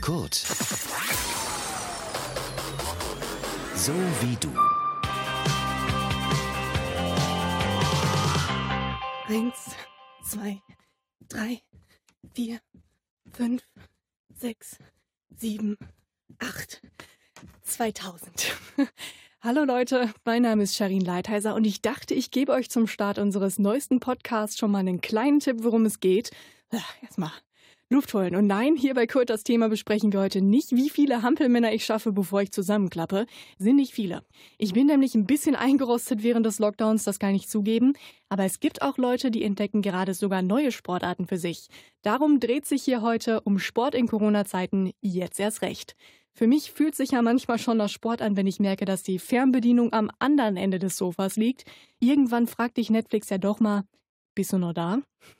Kurt. So wie du. Eins, zwei, drei, vier, fünf, sechs, sieben, acht, 2000. Hallo Leute, mein Name ist Sharin Leitheiser und ich dachte, ich gebe euch zum Start unseres neuesten Podcasts schon mal einen kleinen Tipp, worum es geht. Erstmal Luft holen. Und nein, hier bei Kurt das Thema besprechen wir heute nicht, wie viele Hampelmänner ich schaffe, bevor ich zusammenklappe. Sind nicht viele. Ich bin nämlich ein bisschen eingerostet während des Lockdowns, das kann ich zugeben. Aber es gibt auch Leute, die entdecken gerade sogar neue Sportarten für sich. Darum dreht sich hier heute um Sport in Corona-Zeiten jetzt erst recht. Für mich fühlt sich ja manchmal schon das Sport an, wenn ich merke, dass die Fernbedienung am anderen Ende des Sofas liegt. Irgendwann fragt dich Netflix ja doch mal, bist du noch da?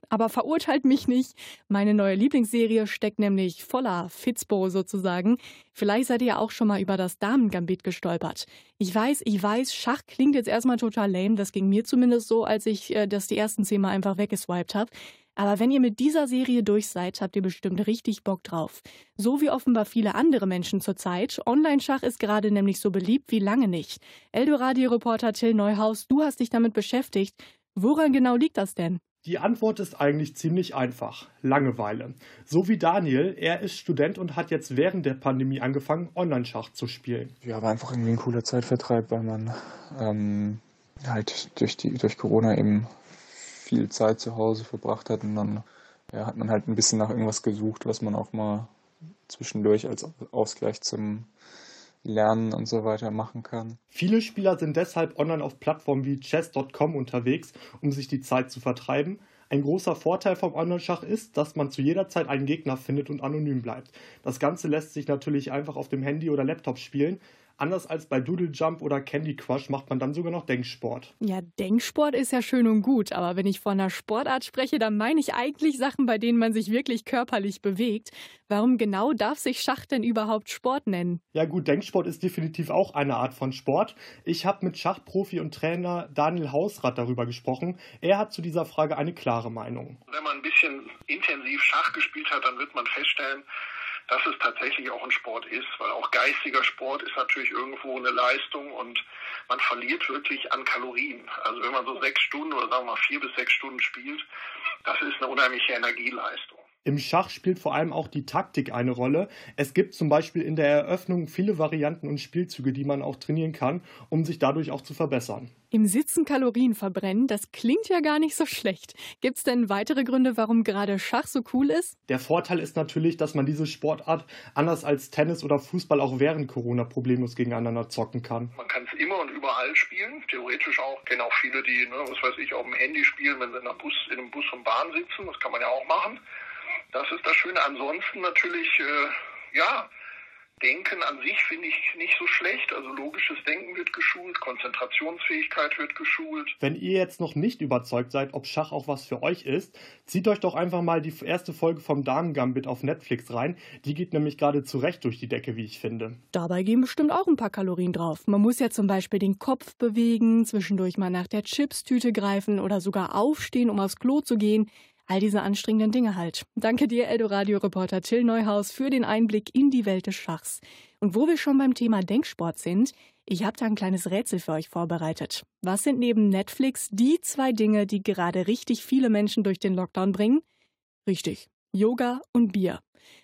Aber verurteilt mich nicht. Meine neue Lieblingsserie steckt nämlich voller Fitzbo sozusagen. Vielleicht seid ihr auch schon mal über das Damengambit gestolpert. Ich weiß, ich weiß, Schach klingt jetzt erstmal total lame. Das ging mir zumindest so, als ich äh, das die ersten zehn Mal einfach weggeswiped habe. Aber wenn ihr mit dieser Serie durch seid, habt ihr bestimmt richtig Bock drauf. So wie offenbar viele andere Menschen zurzeit. Online-Schach ist gerade nämlich so beliebt wie lange nicht. Eldoradio-Reporter Till Neuhaus, du hast dich damit beschäftigt. Woran genau liegt das denn? Die Antwort ist eigentlich ziemlich einfach. Langeweile. So wie Daniel, er ist Student und hat jetzt während der Pandemie angefangen, Online-Schach zu spielen. Ja, war einfach irgendwie ein cooler Zeitvertreib, weil man ähm, halt durch, die, durch Corona eben viel Zeit zu Hause verbracht hat und dann ja, hat man halt ein bisschen nach irgendwas gesucht, was man auch mal zwischendurch als Ausgleich zum Lernen und so weiter machen kann. Viele Spieler sind deshalb online auf Plattformen wie chess.com unterwegs, um sich die Zeit zu vertreiben. Ein großer Vorteil vom Online-Schach ist, dass man zu jeder Zeit einen Gegner findet und anonym bleibt. Das Ganze lässt sich natürlich einfach auf dem Handy oder Laptop spielen, Anders als bei Doodle Jump oder Candy Crush macht man dann sogar noch Denksport. Ja, Denksport ist ja schön und gut, aber wenn ich von einer Sportart spreche, dann meine ich eigentlich Sachen, bei denen man sich wirklich körperlich bewegt. Warum genau darf sich Schach denn überhaupt Sport nennen? Ja gut, Denksport ist definitiv auch eine Art von Sport. Ich habe mit Schachprofi und Trainer Daniel Hausrath darüber gesprochen. Er hat zu dieser Frage eine klare Meinung. Wenn man ein bisschen intensiv Schach gespielt hat, dann wird man feststellen, dass es tatsächlich auch ein Sport ist, weil auch geistiger Sport ist natürlich irgendwo eine Leistung und man verliert wirklich an Kalorien. Also wenn man so sechs Stunden oder sagen wir mal vier bis sechs Stunden spielt, das ist eine unheimliche Energieleistung. Im Schach spielt vor allem auch die Taktik eine Rolle. Es gibt zum Beispiel in der Eröffnung viele Varianten und Spielzüge, die man auch trainieren kann, um sich dadurch auch zu verbessern. Im Sitzen Kalorien verbrennen, das klingt ja gar nicht so schlecht. Gibt es denn weitere Gründe, warum gerade Schach so cool ist? Der Vorteil ist natürlich, dass man diese Sportart anders als Tennis oder Fußball auch während Corona problemlos gegeneinander zocken kann. Man kann es immer und überall spielen, theoretisch auch. Ich kenne auch viele, die, ne, was weiß ich, auf dem Handy spielen, wenn sie in einem Bus, in einem Bus und Bahn sitzen. Das kann man ja auch machen. Das ist das Schöne. Ansonsten natürlich, äh, ja, Denken an sich finde ich nicht so schlecht. Also logisches Denken wird geschult, Konzentrationsfähigkeit wird geschult. Wenn ihr jetzt noch nicht überzeugt seid, ob Schach auch was für euch ist, zieht euch doch einfach mal die erste Folge vom Damen Gambit auf Netflix rein. Die geht nämlich gerade zurecht durch die Decke, wie ich finde. Dabei gehen bestimmt auch ein paar Kalorien drauf. Man muss ja zum Beispiel den Kopf bewegen, zwischendurch mal nach der Chipstüte greifen oder sogar aufstehen, um aufs Klo zu gehen. All diese anstrengenden Dinge halt. Danke dir, Eldoradio-Reporter Till Neuhaus, für den Einblick in die Welt des Schachs. Und wo wir schon beim Thema Denksport sind, ich habe da ein kleines Rätsel für euch vorbereitet. Was sind neben Netflix die zwei Dinge, die gerade richtig viele Menschen durch den Lockdown bringen? Richtig, Yoga und Bier.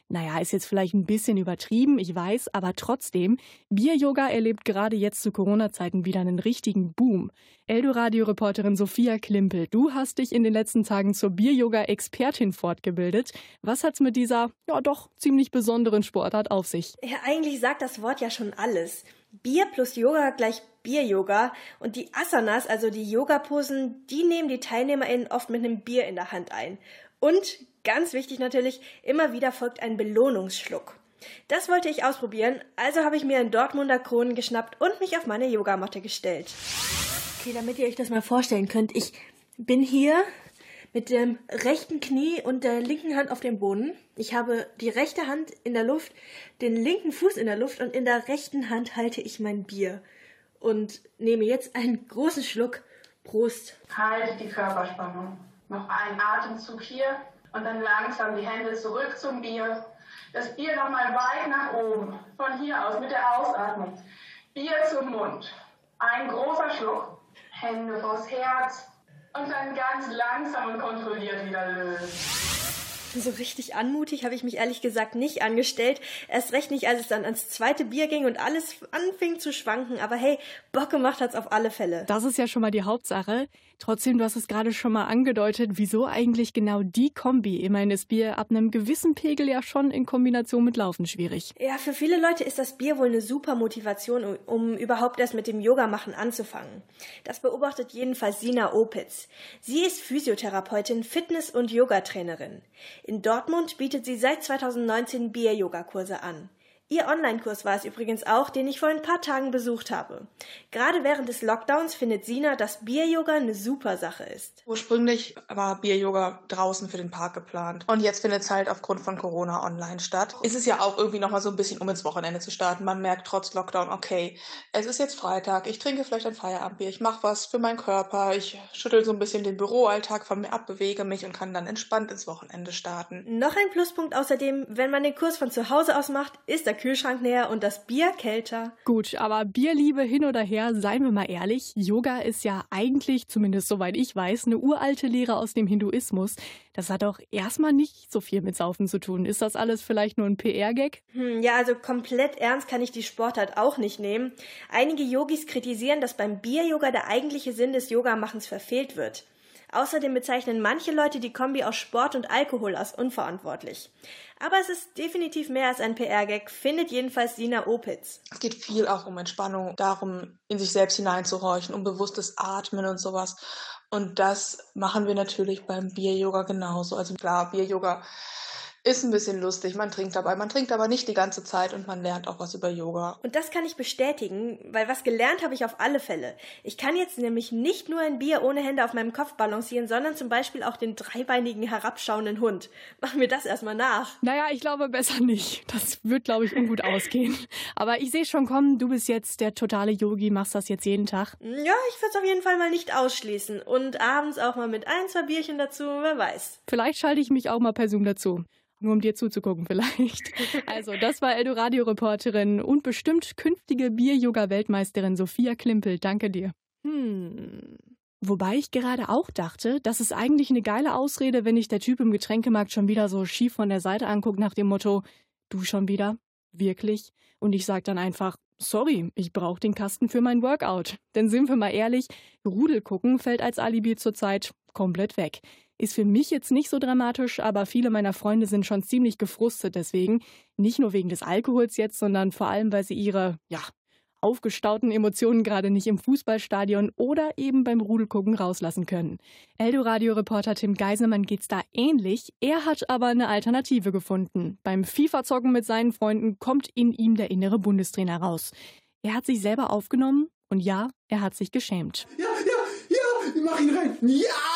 Naja, ist jetzt vielleicht ein bisschen übertrieben, ich weiß, aber trotzdem, Bier-Yoga erlebt gerade jetzt zu Corona-Zeiten wieder einen richtigen Boom. Eldoradio-Reporterin Sophia Klimpel, du hast dich in den letzten Tagen zur Bier-Yoga-Expertin fortgebildet. Was hat's mit dieser, ja doch, ziemlich besonderen Sportart auf sich? Ja, eigentlich sagt das Wort ja schon alles. Bier plus Yoga gleich Bier-Yoga und die Asanas, also die Yoga-Posen, die nehmen die TeilnehmerInnen oft mit einem Bier in der Hand ein. Und ganz wichtig natürlich, immer wieder folgt ein Belohnungsschluck. Das wollte ich ausprobieren, also habe ich mir einen Dortmunder Kronen geschnappt und mich auf meine Yogamatte gestellt. Okay, damit ihr euch das mal vorstellen könnt, ich bin hier mit dem rechten Knie und der linken Hand auf dem Boden. Ich habe die rechte Hand in der Luft, den linken Fuß in der Luft und in der rechten Hand halte ich mein Bier und nehme jetzt einen großen Schluck. Prost. Halte die Körperspannung. Noch einen Atemzug hier Und dann langsam die Hände zurück zum Bier. Das Bier nochmal weit nach oben. Von hier aus mit der Ausatmung. Bier zum Mund. Ein großer Schluck. Hände vors Herz. Und dann ganz langsam und kontrolliert wieder lösen. So richtig anmutig habe ich mich ehrlich gesagt nicht angestellt. Erst recht nicht, als es dann ans zweite Bier ging und alles anfing zu schwanken. Aber hey, Bock gemacht hat's auf alle Fälle. Das ist ja schon mal die Hauptsache. Trotzdem, du hast es gerade schon mal angedeutet, wieso eigentlich genau die Kombi? Immerhin ist Bier ab einem gewissen Pegel ja schon in Kombination mit Laufen schwierig. Ja, für viele Leute ist das Bier wohl eine super Motivation, um, um überhaupt erst mit dem Yoga machen anzufangen. Das beobachtet jedenfalls Sina Opitz. Sie ist Physiotherapeutin, Fitness- und Yogatrainerin. In Dortmund bietet sie seit 2019 Bier-Yoga-Kurse an. Ihr Online-Kurs war es übrigens auch, den ich vor ein paar Tagen besucht habe. Gerade während des Lockdowns findet Sina, dass Bier-Yoga eine super Sache ist. Ursprünglich war Bier-Yoga draußen für den Park geplant. Und jetzt findet es halt aufgrund von Corona online statt. Ist es ja auch irgendwie nochmal so ein bisschen, um ins Wochenende zu starten. Man merkt trotz Lockdown, okay, es ist jetzt Freitag, ich trinke vielleicht ein Feierabendbier, ich mache was für meinen Körper, ich schüttel so ein bisschen den Büroalltag von mir ab, bewege mich und kann dann entspannt ins Wochenende starten. Noch ein Pluspunkt außerdem, wenn man den Kurs von zu Hause aus macht, ist der Kühlschrank näher und das Bier kälter. Gut, aber Bierliebe hin oder her, seien wir mal ehrlich, Yoga ist ja eigentlich, zumindest soweit ich weiß, eine uralte Lehre aus dem Hinduismus. Das hat auch erstmal nicht so viel mit Saufen zu tun. Ist das alles vielleicht nur ein PR-Gag? Hm, ja, also komplett ernst kann ich die Sportart auch nicht nehmen. Einige Yogis kritisieren, dass beim Bier-Yoga der eigentliche Sinn des Yogamachens verfehlt wird. Außerdem bezeichnen manche Leute die Kombi aus Sport und Alkohol als unverantwortlich. Aber es ist definitiv mehr als ein PR-Gag, findet jedenfalls Sina Opitz. Es geht viel auch um Entspannung, darum, in sich selbst hineinzuhorchen, um bewusstes Atmen und sowas. Und das machen wir natürlich beim Bier-Yoga genauso. Also klar, Bier-Yoga ist ein bisschen lustig. Man trinkt dabei, man trinkt aber nicht die ganze Zeit und man lernt auch was über Yoga. Und das kann ich bestätigen, weil was gelernt habe ich auf alle Fälle. Ich kann jetzt nämlich nicht nur ein Bier ohne Hände auf meinem Kopf balancieren, sondern zum Beispiel auch den dreibeinigen herabschauenden Hund. Machen wir das erstmal nach. Naja, ich glaube besser nicht. Das wird, glaube ich, ungut ausgehen. Aber ich sehe schon kommen, du bist jetzt der totale Yogi, machst das jetzt jeden Tag. Ja, ich würde es auf jeden Fall mal nicht ausschließen. Und abends auch mal mit ein, zwei Bierchen dazu, wer weiß. Vielleicht schalte ich mich auch mal per Zoom dazu. Nur um dir zuzugucken vielleicht. Also, das war Eldoradio-Reporterin und bestimmt künftige Bier-Yoga-Weltmeisterin Sophia Klimpel. Danke dir. Hm. Wobei ich gerade auch dachte, das ist eigentlich eine geile Ausrede, wenn ich der Typ im Getränkemarkt schon wieder so schief von der Seite anguckt nach dem Motto, du schon wieder? Wirklich? Und ich sag dann einfach, sorry, ich brauche den Kasten für mein Workout. Denn sind wir mal ehrlich, Rudel gucken fällt als Alibi zurzeit komplett weg. Ist für mich jetzt nicht so dramatisch, aber viele meiner Freunde sind schon ziemlich gefrustet deswegen. Nicht nur wegen des Alkohols jetzt, sondern vor allem, weil sie ihre, ja, aufgestauten Emotionen gerade nicht im Fußballstadion oder eben beim Rudelgucken rauslassen können. Eldoradio-Reporter Tim Geiselmann geht's da ähnlich. Er hat aber eine Alternative gefunden. Beim FIFA-Zocken mit seinen Freunden kommt in ihm der innere Bundestrainer raus. Er hat sich selber aufgenommen und ja, er hat sich geschämt. Ja, ja, ja, mach ihn rein. Ja!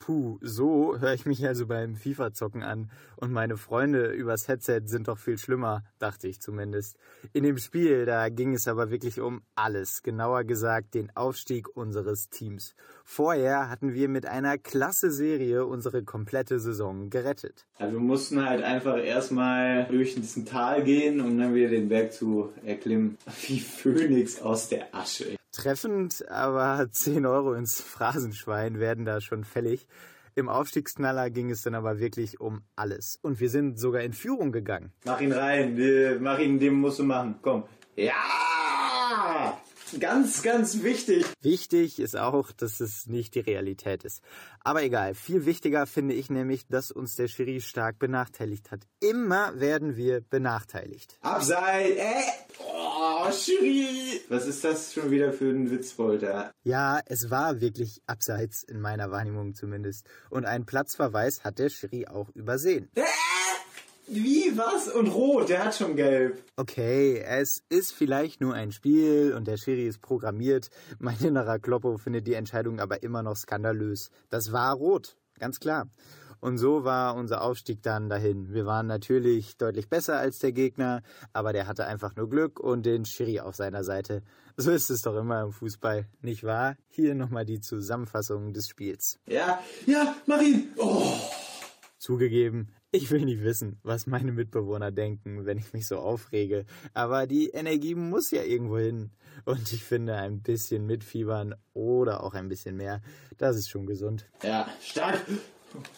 Puh, so höre ich mich also beim FIFA-Zocken an. Und meine Freunde übers Headset sind doch viel schlimmer, dachte ich zumindest. In dem Spiel, da ging es aber wirklich um alles. Genauer gesagt, den Aufstieg unseres Teams. Vorher hatten wir mit einer klasse Serie unsere komplette Saison gerettet. Also wir mussten halt einfach erstmal durch diesen Tal gehen, um dann wieder den Berg zu erklimmen. Wie Phönix aus der Asche. Treffend, aber 10 Euro ins Phrasenschwein werden da schon fällig. Im Aufstiegsknaller ging es dann aber wirklich um alles. Und wir sind sogar in Führung gegangen. Mach ihn rein, mach ihn, den musst du machen. Komm. Ja! Ganz, ganz wichtig. Wichtig ist auch, dass es nicht die Realität ist. Aber egal, viel wichtiger finde ich nämlich, dass uns der Schiri stark benachteiligt hat. Immer werden wir benachteiligt. Abseits, äh! Oh, Schiri! Was ist das schon wieder für ein Witzbolter? Ja, es war wirklich abseits, in meiner Wahrnehmung zumindest. Und einen Platzverweis hat der Schiri auch übersehen. Äh! Wie, was? Und rot, der hat schon gelb. Okay, es ist vielleicht nur ein Spiel und der Schiri ist programmiert. Mein innerer Kloppo findet die Entscheidung aber immer noch skandalös. Das war rot, ganz klar. Und so war unser Aufstieg dann dahin. Wir waren natürlich deutlich besser als der Gegner, aber der hatte einfach nur Glück und den Schiri auf seiner Seite. So ist es doch immer im Fußball, nicht wahr? Hier nochmal die Zusammenfassung des Spiels. Ja, ja, mach ihn! Oh. Zugegeben, ich will nicht wissen, was meine Mitbewohner denken, wenn ich mich so aufrege. Aber die Energie muss ja irgendwo hin. Und ich finde, ein bisschen mitfiebern oder auch ein bisschen mehr, das ist schon gesund. Ja, stark.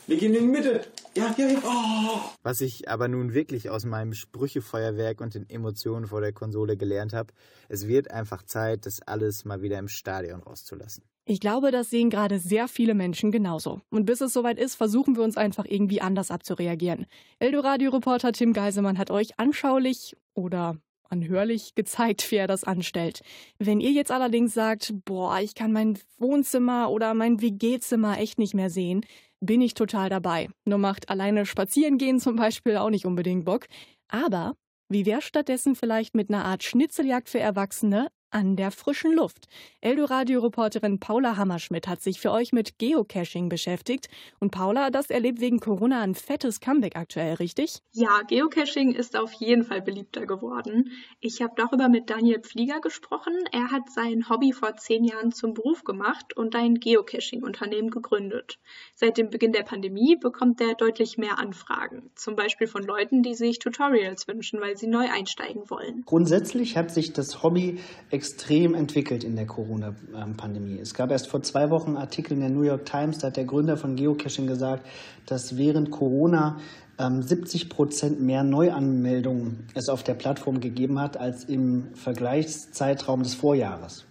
Wir gehen in die Mitte. Ja, ja, ja. Oh. Was ich aber nun wirklich aus meinem Sprüchefeuerwerk und den Emotionen vor der Konsole gelernt habe, es wird einfach Zeit, das alles mal wieder im Stadion rauszulassen. Ich glaube, das sehen gerade sehr viele Menschen genauso. Und bis es soweit ist, versuchen wir uns einfach irgendwie anders abzureagieren. Eldoradio-Reporter Tim Geisemann hat euch anschaulich oder anhörlich gezeigt, wie er das anstellt. Wenn ihr jetzt allerdings sagt, boah, ich kann mein Wohnzimmer oder mein WG-Zimmer echt nicht mehr sehen, bin ich total dabei. Nur macht alleine spazieren gehen zum Beispiel auch nicht unbedingt Bock. Aber wie wäre stattdessen vielleicht mit einer Art Schnitzeljagd für Erwachsene an der frischen Luft. Eldoradio-Reporterin Paula Hammerschmidt hat sich für euch mit Geocaching beschäftigt. Und Paula, das erlebt wegen Corona ein fettes Comeback aktuell, richtig? Ja, Geocaching ist auf jeden Fall beliebter geworden. Ich habe darüber mit Daniel Pflieger gesprochen. Er hat sein Hobby vor zehn Jahren zum Beruf gemacht und ein Geocaching-Unternehmen gegründet. Seit dem Beginn der Pandemie bekommt er deutlich mehr Anfragen. Zum Beispiel von Leuten, die sich Tutorials wünschen, weil sie neu einsteigen wollen. Grundsätzlich hat sich das Hobby extrem entwickelt in der Corona-Pandemie. Es gab erst vor zwei Wochen Artikel in der New York Times, da hat der Gründer von Geocaching gesagt, dass während Corona 70 ähm, Prozent mehr Neuanmeldungen es auf der Plattform gegeben hat als im Vergleichszeitraum des Vorjahres.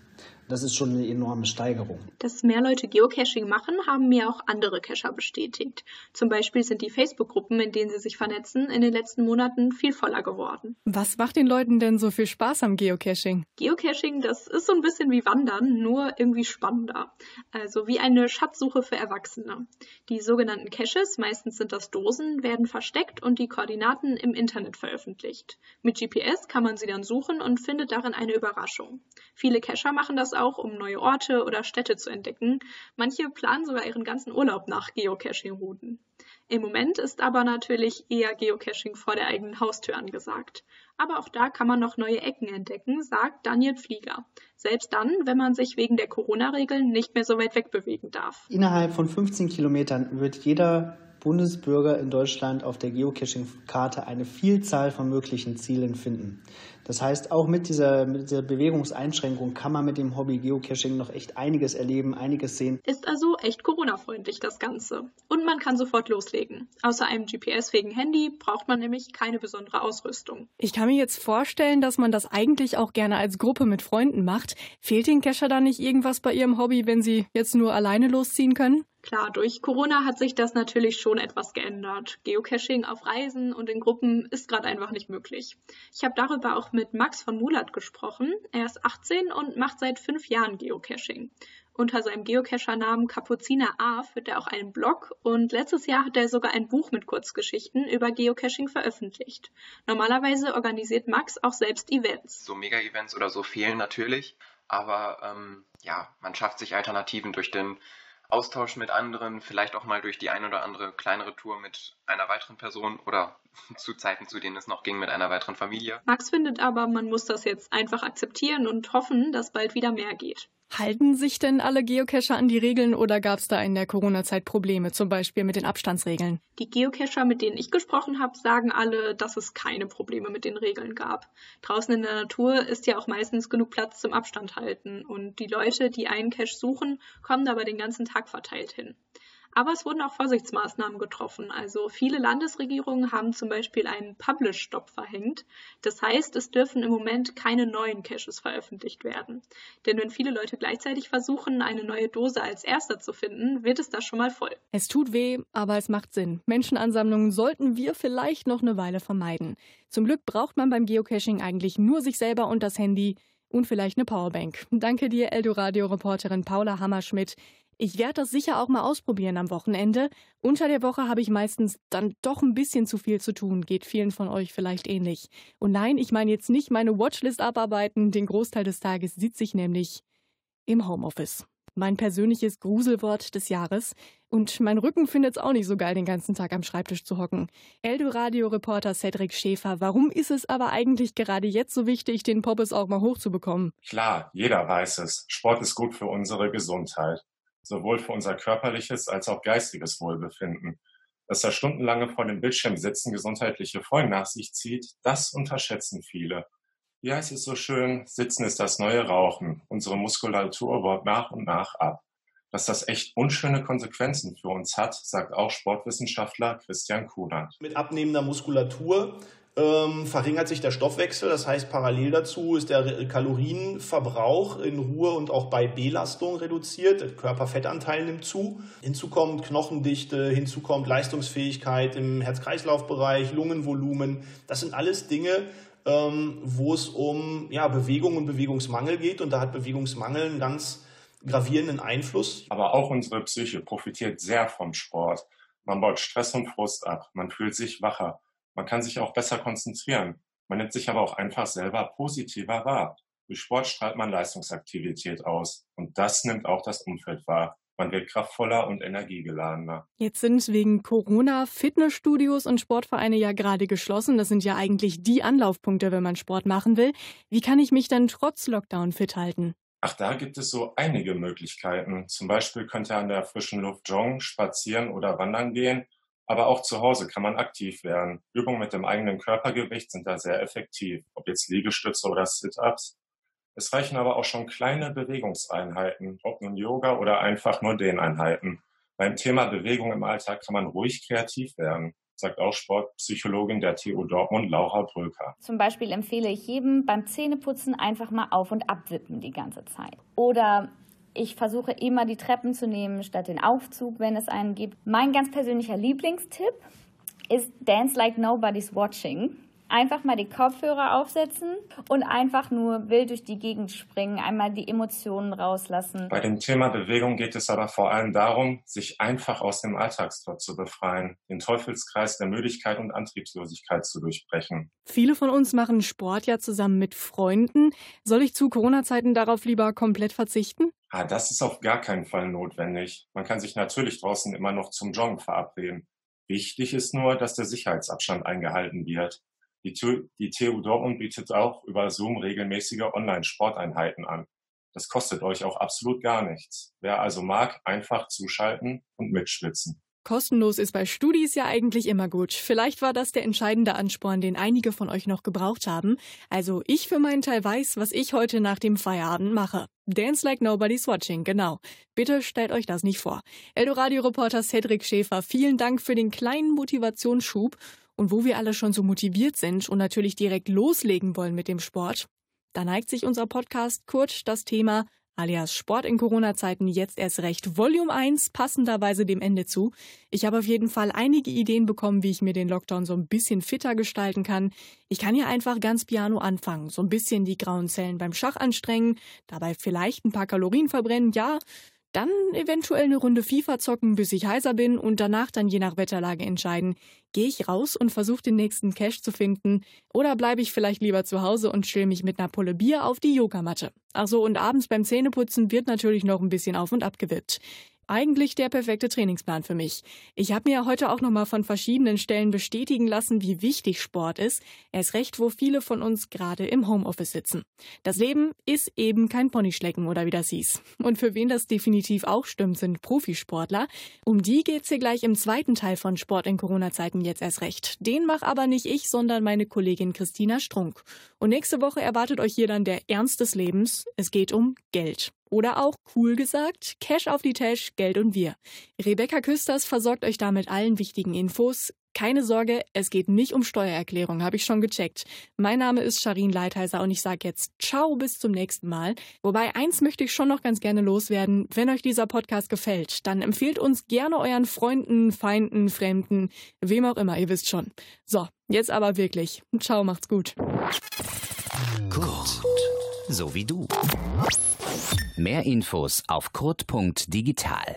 Das ist schon eine enorme Steigerung. Dass mehr Leute Geocaching machen, haben mir auch andere Cacher bestätigt. Zum Beispiel sind die Facebook-Gruppen, in denen sie sich vernetzen, in den letzten Monaten viel voller geworden. Was macht den Leuten denn so viel Spaß am Geocaching? Geocaching, das ist so ein bisschen wie Wandern, nur irgendwie spannender. Also wie eine Schatzsuche für Erwachsene. Die sogenannten Caches, meistens sind das Dosen, werden versteckt und die Koordinaten im Internet veröffentlicht. Mit GPS kann man sie dann suchen und findet darin eine Überraschung. Viele Cacher machen das auch, um neue Orte oder Städte zu entdecken. Manche planen sogar ihren ganzen Urlaub nach Geocaching-Routen. Im Moment ist aber natürlich eher Geocaching vor der eigenen Haustür angesagt. Aber auch da kann man noch neue Ecken entdecken, sagt Daniel Flieger. Selbst dann, wenn man sich wegen der Corona-Regeln nicht mehr so weit wegbewegen darf. Innerhalb von 15 Kilometern wird jeder Bundesbürger in Deutschland auf der Geocaching-Karte eine Vielzahl von möglichen Zielen finden. Das heißt, auch mit dieser, mit dieser Bewegungseinschränkung kann man mit dem Hobby Geocaching noch echt einiges erleben, einiges sehen. Ist also echt Corona-freundlich das Ganze. Und man kann sofort loslegen. Außer einem GPS-fähigen Handy braucht man nämlich keine besondere Ausrüstung. Ich kann mir jetzt vorstellen, dass man das eigentlich auch gerne als Gruppe mit Freunden macht. Fehlt den Cacher da nicht irgendwas bei ihrem Hobby, wenn sie jetzt nur alleine losziehen können? Klar, durch Corona hat sich das natürlich schon etwas geändert. Geocaching auf Reisen und in Gruppen ist gerade einfach nicht möglich. Ich habe darüber auch mit Max von Mulat gesprochen. Er ist 18 und macht seit fünf Jahren Geocaching. Unter seinem Geocacher-Namen Kapuziner A führt er auch einen Blog und letztes Jahr hat er sogar ein Buch mit Kurzgeschichten über Geocaching veröffentlicht. Normalerweise organisiert Max auch selbst Events. So Mega-Events oder so fehlen natürlich, aber ähm, ja, man schafft sich Alternativen durch den Austausch mit anderen, vielleicht auch mal durch die ein oder andere kleinere Tour mit einer weiteren Person oder zu Zeiten, zu denen es noch ging, mit einer weiteren Familie. Max findet aber, man muss das jetzt einfach akzeptieren und hoffen, dass bald wieder mehr geht. Halten sich denn alle Geocacher an die Regeln oder gab es da in der Corona-Zeit Probleme, zum Beispiel mit den Abstandsregeln? Die Geocacher, mit denen ich gesprochen habe, sagen alle, dass es keine Probleme mit den Regeln gab. Draußen in der Natur ist ja auch meistens genug Platz zum Abstand halten und die Leute, die einen Cache suchen, kommen aber den ganzen Tag verteilt hin. Aber es wurden auch Vorsichtsmaßnahmen getroffen. Also viele Landesregierungen haben zum Beispiel einen Publish-Stopp verhängt. Das heißt, es dürfen im Moment keine neuen Caches veröffentlicht werden. Denn wenn viele Leute gleichzeitig versuchen, eine neue Dose als erster zu finden, wird es da schon mal voll. Es tut weh, aber es macht Sinn. Menschenansammlungen sollten wir vielleicht noch eine Weile vermeiden. Zum Glück braucht man beim Geocaching eigentlich nur sich selber und das Handy und vielleicht eine Powerbank. Danke dir, Eldoradio-Reporterin Paula Hammerschmidt. Ich werde das sicher auch mal ausprobieren am Wochenende. Unter der Woche habe ich meistens dann doch ein bisschen zu viel zu tun. Geht vielen von euch vielleicht ähnlich. Und nein, ich meine jetzt nicht meine Watchlist abarbeiten. Den Großteil des Tages sitze ich nämlich im Homeoffice. Mein persönliches Gruselwort des Jahres. Und mein Rücken findet es auch nicht so geil, den ganzen Tag am Schreibtisch zu hocken. Eldoradio-Reporter Cedric Schäfer, warum ist es aber eigentlich gerade jetzt so wichtig, den Poppes auch mal hochzubekommen? Klar, jeder weiß es. Sport ist gut für unsere Gesundheit. Sowohl für unser körperliches als auch geistiges Wohlbefinden. Dass das stundenlange vor dem Bildschirm sitzen gesundheitliche Folgen nach sich zieht, das unterschätzen viele. Wie heißt es so schön, Sitzen ist das neue Rauchen. Unsere Muskulatur baut nach und nach ab. Dass das echt unschöne Konsequenzen für uns hat, sagt auch Sportwissenschaftler Christian Kunert. Mit abnehmender Muskulatur ähm, verringert sich der Stoffwechsel. Das heißt, parallel dazu ist der Kalorienverbrauch in Ruhe und auch bei Belastung reduziert. Der Körperfettanteil nimmt zu. Hinzu kommt Knochendichte, hinzu kommt Leistungsfähigkeit im Herz-Kreislauf-Bereich, Lungenvolumen. Das sind alles Dinge, ähm, wo es um ja, Bewegung und Bewegungsmangel geht. Und da hat Bewegungsmangel einen ganz gravierenden Einfluss. Aber auch unsere Psyche profitiert sehr vom Sport. Man baut Stress und Frust ab, man fühlt sich wacher, man kann sich auch besser konzentrieren. Man nimmt sich aber auch einfach selber positiver wahr. Durch Sport strahlt man Leistungsaktivität aus. Und das nimmt auch das Umfeld wahr. Man wird kraftvoller und energiegeladener. Jetzt sind wegen Corona Fitnessstudios und Sportvereine ja gerade geschlossen. Das sind ja eigentlich die Anlaufpunkte, wenn man Sport machen will. Wie kann ich mich dann trotz Lockdown fit halten? Ach, da gibt es so einige Möglichkeiten. Zum Beispiel könnt ihr an der frischen Luft joggen, spazieren oder wandern gehen. Aber auch zu Hause kann man aktiv werden. Übungen mit dem eigenen Körpergewicht sind da sehr effektiv. Ob jetzt Liegestütze oder Sit-ups. Es reichen aber auch schon kleine Bewegungseinheiten, ob nun Yoga oder einfach nur Dehneinheiten. Beim Thema Bewegung im Alltag kann man ruhig kreativ werden, sagt auch Sportpsychologin der TU Dortmund Laura Bröker. Zum Beispiel empfehle ich jedem beim Zähneputzen einfach mal auf und abwippen die ganze Zeit. Oder ich versuche immer die Treppen zu nehmen statt den Aufzug, wenn es einen gibt. Mein ganz persönlicher Lieblingstipp ist Dance Like Nobody's Watching einfach mal die Kopfhörer aufsetzen und einfach nur wild durch die Gegend springen, einmal die Emotionen rauslassen. Bei dem Thema Bewegung geht es aber vor allem darum, sich einfach aus dem Alltagstrott zu befreien, den Teufelskreis der Müdigkeit und Antriebslosigkeit zu durchbrechen. Viele von uns machen Sport ja zusammen mit Freunden. Soll ich zu Corona-Zeiten darauf lieber komplett verzichten? Ah, das ist auf gar keinen Fall notwendig. Man kann sich natürlich draußen immer noch zum Joggen verabreden. Wichtig ist nur, dass der Sicherheitsabstand eingehalten wird. Die, die TU Dortmund bietet auch über Zoom regelmäßige Online-Sporteinheiten an. Das kostet euch auch absolut gar nichts. Wer also mag, einfach zuschalten und mitschwitzen. Kostenlos ist bei Studis ja eigentlich immer gut. Vielleicht war das der entscheidende Ansporn, den einige von euch noch gebraucht haben. Also ich für meinen Teil weiß, was ich heute nach dem Feierabend mache. Dance like nobody's watching, genau. Bitte stellt euch das nicht vor. Eldoradio-Reporter Cedric Schäfer, vielen Dank für den kleinen Motivationsschub und wo wir alle schon so motiviert sind und natürlich direkt loslegen wollen mit dem Sport, da neigt sich unser Podcast Kurt das Thema alias Sport in Corona-Zeiten jetzt erst recht Volume 1 passenderweise dem Ende zu. Ich habe auf jeden Fall einige Ideen bekommen, wie ich mir den Lockdown so ein bisschen fitter gestalten kann. Ich kann ja einfach ganz piano anfangen, so ein bisschen die grauen Zellen beim Schach anstrengen, dabei vielleicht ein paar Kalorien verbrennen, ja, dann eventuell eine Runde FIFA zocken, bis ich heiser bin und danach dann je nach Wetterlage entscheiden, gehe ich raus und versuche den nächsten Cash zu finden oder bleibe ich vielleicht lieber zu Hause und chill mich mit einer Pulle Bier auf die Yogamatte. Achso, und abends beim Zähneputzen wird natürlich noch ein bisschen auf und ab gewippt eigentlich der perfekte Trainingsplan für mich. Ich habe mir heute auch nochmal von verschiedenen Stellen bestätigen lassen, wie wichtig Sport ist. Erst recht, wo viele von uns gerade im Homeoffice sitzen. Das Leben ist eben kein Ponyschlecken oder wie das hieß. Und für wen das definitiv auch stimmt, sind Profisportler. Um die geht's hier gleich im zweiten Teil von Sport in Corona-Zeiten jetzt erst recht. Den mach aber nicht ich, sondern meine Kollegin Christina Strunk. Und nächste Woche erwartet euch hier dann der Ernst des Lebens. Es geht um Geld. Oder auch cool gesagt, Cash auf die Tash, Geld und wir. Rebecca Küsters versorgt euch damit allen wichtigen Infos. Keine Sorge, es geht nicht um Steuererklärung, habe ich schon gecheckt. Mein Name ist Sharin Leitheiser und ich sage jetzt Ciao bis zum nächsten Mal. Wobei eins möchte ich schon noch ganz gerne loswerden. Wenn euch dieser Podcast gefällt, dann empfehlt uns gerne euren Freunden, Feinden, Fremden, wem auch immer, ihr wisst schon. So, jetzt aber wirklich. Ciao, macht's gut. Kurt, so wie du. Mehr Infos auf kurt.digital.